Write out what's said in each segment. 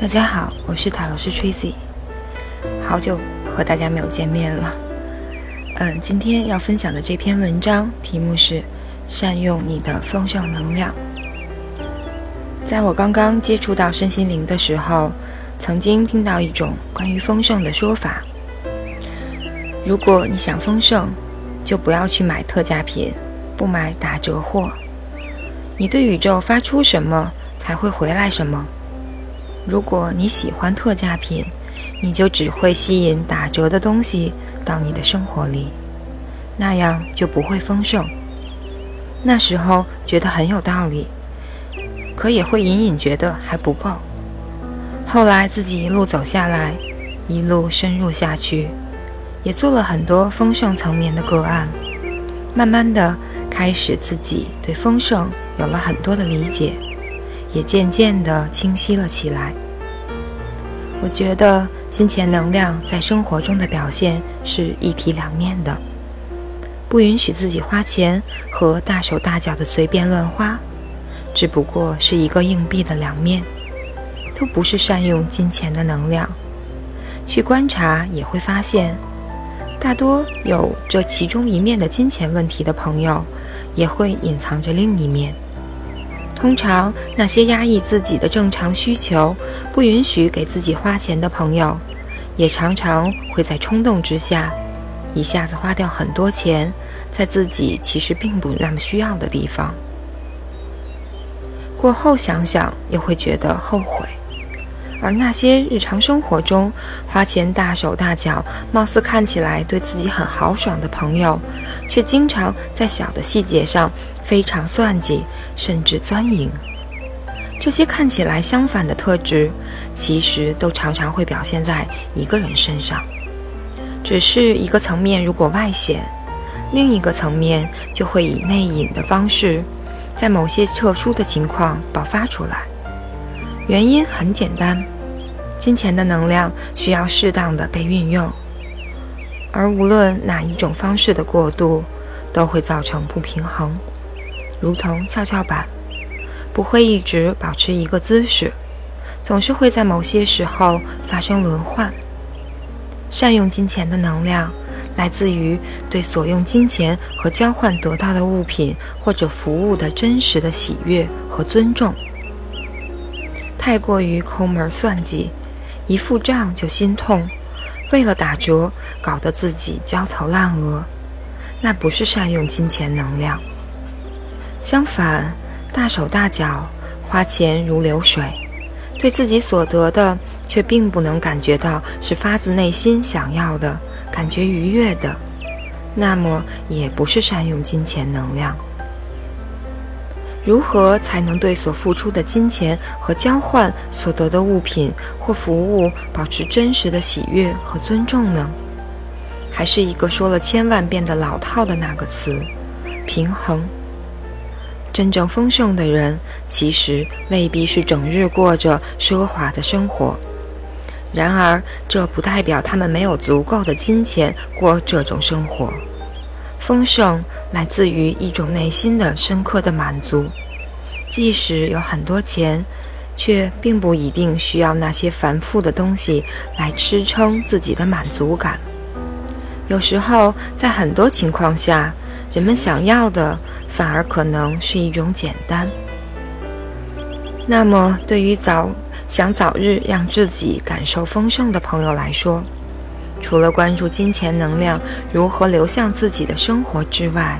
大家好，我是塔罗师 Tracy，好久和大家没有见面了。嗯，今天要分享的这篇文章题目是“善用你的丰盛能量”。在我刚刚接触到身心灵的时候，曾经听到一种关于丰盛的说法：如果你想丰盛，就不要去买特价品，不买打折货。你对宇宙发出什么，才会回来什么。如果你喜欢特价品，你就只会吸引打折的东西到你的生活里，那样就不会丰盛。那时候觉得很有道理，可也会隐隐觉得还不够。后来自己一路走下来，一路深入下去，也做了很多丰盛层面的个案，慢慢的开始自己对丰盛有了很多的理解。也渐渐的清晰了起来。我觉得金钱能量在生活中的表现是一体两面的，不允许自己花钱和大手大脚的随便乱花，只不过是一个硬币的两面，都不是善用金钱的能量。去观察也会发现，大多有这其中一面的金钱问题的朋友，也会隐藏着另一面。通常，那些压抑自己的正常需求、不允许给自己花钱的朋友，也常常会在冲动之下，一下子花掉很多钱，在自己其实并不那么需要的地方。过后想想，又会觉得后悔。而那些日常生活中花钱大手大脚、貌似看起来对自己很豪爽的朋友，却经常在小的细节上非常算计，甚至钻营。这些看起来相反的特质，其实都常常会表现在一个人身上。只是一个层面如果外显，另一个层面就会以内隐的方式，在某些特殊的情况爆发出来。原因很简单，金钱的能量需要适当的被运用，而无论哪一种方式的过度，都会造成不平衡，如同跷跷板，不会一直保持一个姿势，总是会在某些时候发生轮换。善用金钱的能量，来自于对所用金钱和交换得到的物品或者服务的真实的喜悦和尊重。太过于抠门算计，一付账就心痛，为了打折搞得自己焦头烂额，那不是善用金钱能量。相反，大手大脚花钱如流水，对自己所得的却并不能感觉到是发自内心想要的，感觉愉悦的，那么也不是善用金钱能量。如何才能对所付出的金钱和交换所得的物品或服务保持真实的喜悦和尊重呢？还是一个说了千万遍的老套的那个词——平衡。真正丰盛的人，其实未必是整日过着奢华的生活。然而，这不代表他们没有足够的金钱过这种生活。丰盛来自于一种内心的深刻的满足，即使有很多钱，却并不一定需要那些繁复的东西来支撑自己的满足感。有时候，在很多情况下，人们想要的反而可能是一种简单。那么，对于早想早日让自己感受丰盛的朋友来说，除了关注金钱能量如何流向自己的生活之外，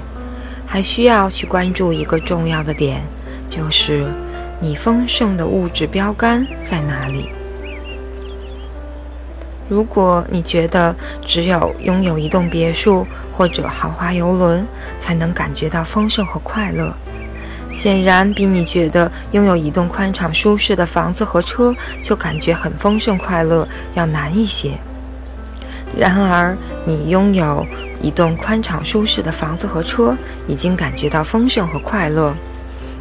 还需要去关注一个重要的点，就是你丰盛的物质标杆在哪里。如果你觉得只有拥有一栋别墅或者豪华游轮才能感觉到丰盛和快乐，显然比你觉得拥有一栋宽敞舒适的房子和车就感觉很丰盛快乐要难一些。然而，你拥有一栋宽敞舒适的房子和车，已经感觉到丰盛和快乐，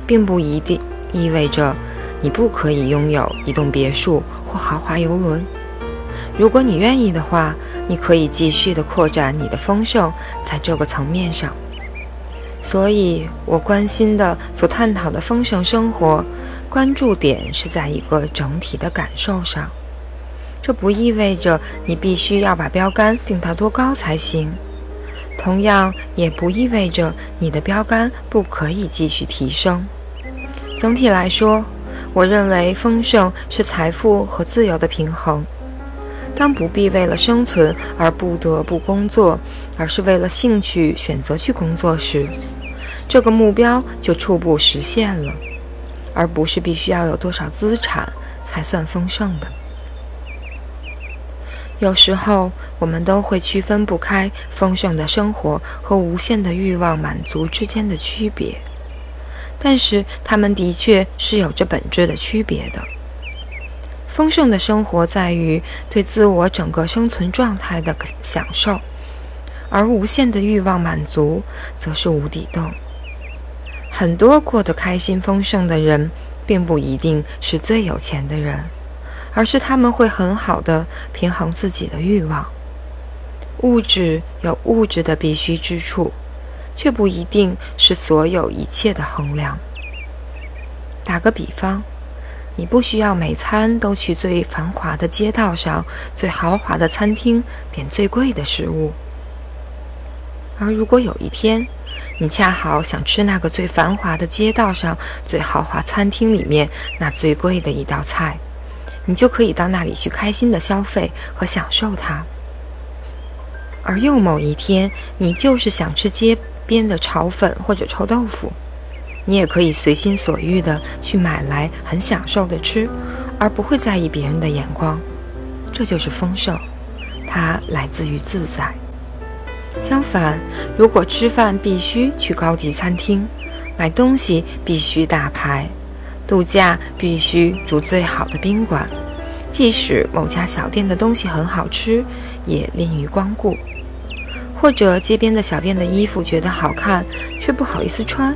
并不一定意味着你不可以拥有一栋别墅或豪华游轮。如果你愿意的话，你可以继续的扩展你的丰盛在这个层面上。所以我关心的、所探讨的丰盛生活，关注点是在一个整体的感受上。这不意味着你必须要把标杆定到多高才行，同样也不意味着你的标杆不可以继续提升。总体来说，我认为丰盛是财富和自由的平衡。当不必为了生存而不得不工作，而是为了兴趣选择去工作时，这个目标就初步实现了，而不是必须要有多少资产才算丰盛的。有时候，我们都会区分不开丰盛的生活和无限的欲望满足之间的区别，但是它们的确是有着本质的区别的。丰盛的生活在于对自我整个生存状态的享受，而无限的欲望满足则是无底洞。很多过得开心丰盛的人，并不一定是最有钱的人。而是他们会很好的平衡自己的欲望。物质有物质的必须之处，却不一定是所有一切的衡量。打个比方，你不需要每餐都去最繁华的街道上、最豪华的餐厅点最贵的食物。而如果有一天，你恰好想吃那个最繁华的街道上、最豪华餐厅里面那最贵的一道菜，你就可以到那里去开心的消费和享受它。而又某一天，你就是想吃街边的炒粉或者臭豆腐，你也可以随心所欲的去买来，很享受的吃，而不会在意别人的眼光。这就是丰盛，它来自于自在。相反，如果吃饭必须去高级餐厅，买东西必须大牌。度假必须住最好的宾馆，即使某家小店的东西很好吃，也吝于光顾；或者街边的小店的衣服觉得好看，却不好意思穿，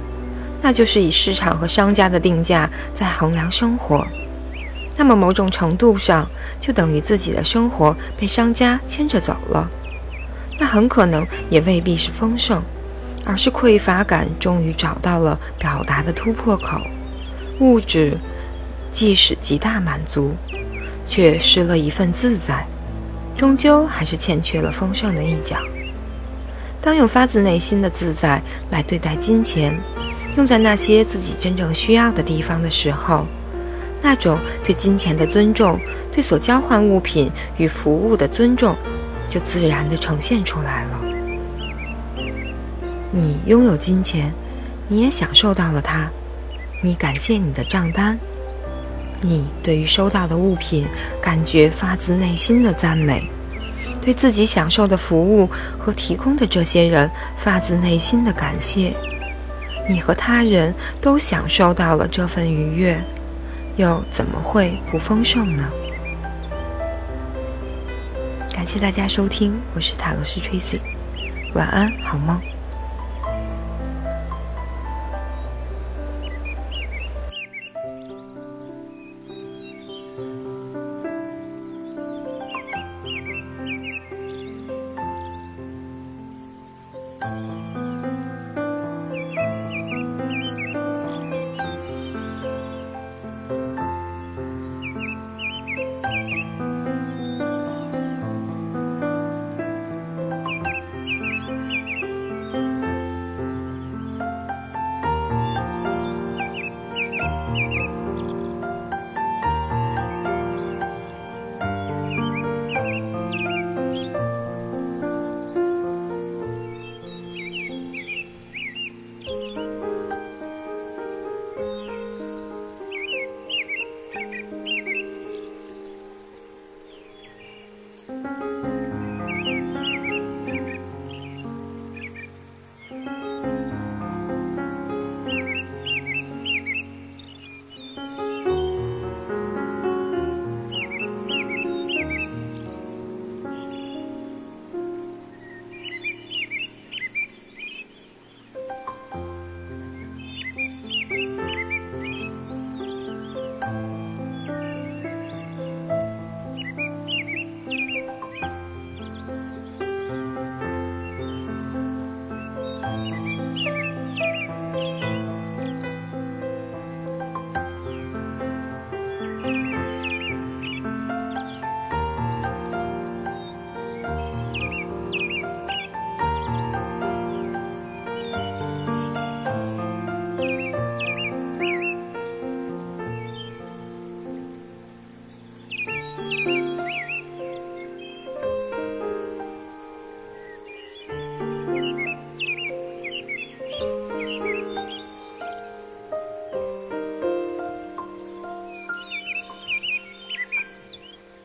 那就是以市场和商家的定价在衡量生活。那么某种程度上，就等于自己的生活被商家牵着走了。那很可能也未必是丰盛，而是匮乏感终于找到了表达的突破口。物质即使极大满足，却失了一份自在，终究还是欠缺了丰盛的一角。当用发自内心的自在来对待金钱，用在那些自己真正需要的地方的时候，那种对金钱的尊重，对所交换物品与服务的尊重，就自然地呈现出来了。你拥有金钱，你也享受到了它。你感谢你的账单，你对于收到的物品感觉发自内心的赞美，对自己享受的服务和提供的这些人发自内心的感谢，你和他人都享受到了这份愉悦，又怎么会不丰盛呢？感谢大家收听，我是塔罗斯 Tracy，晚安，好梦。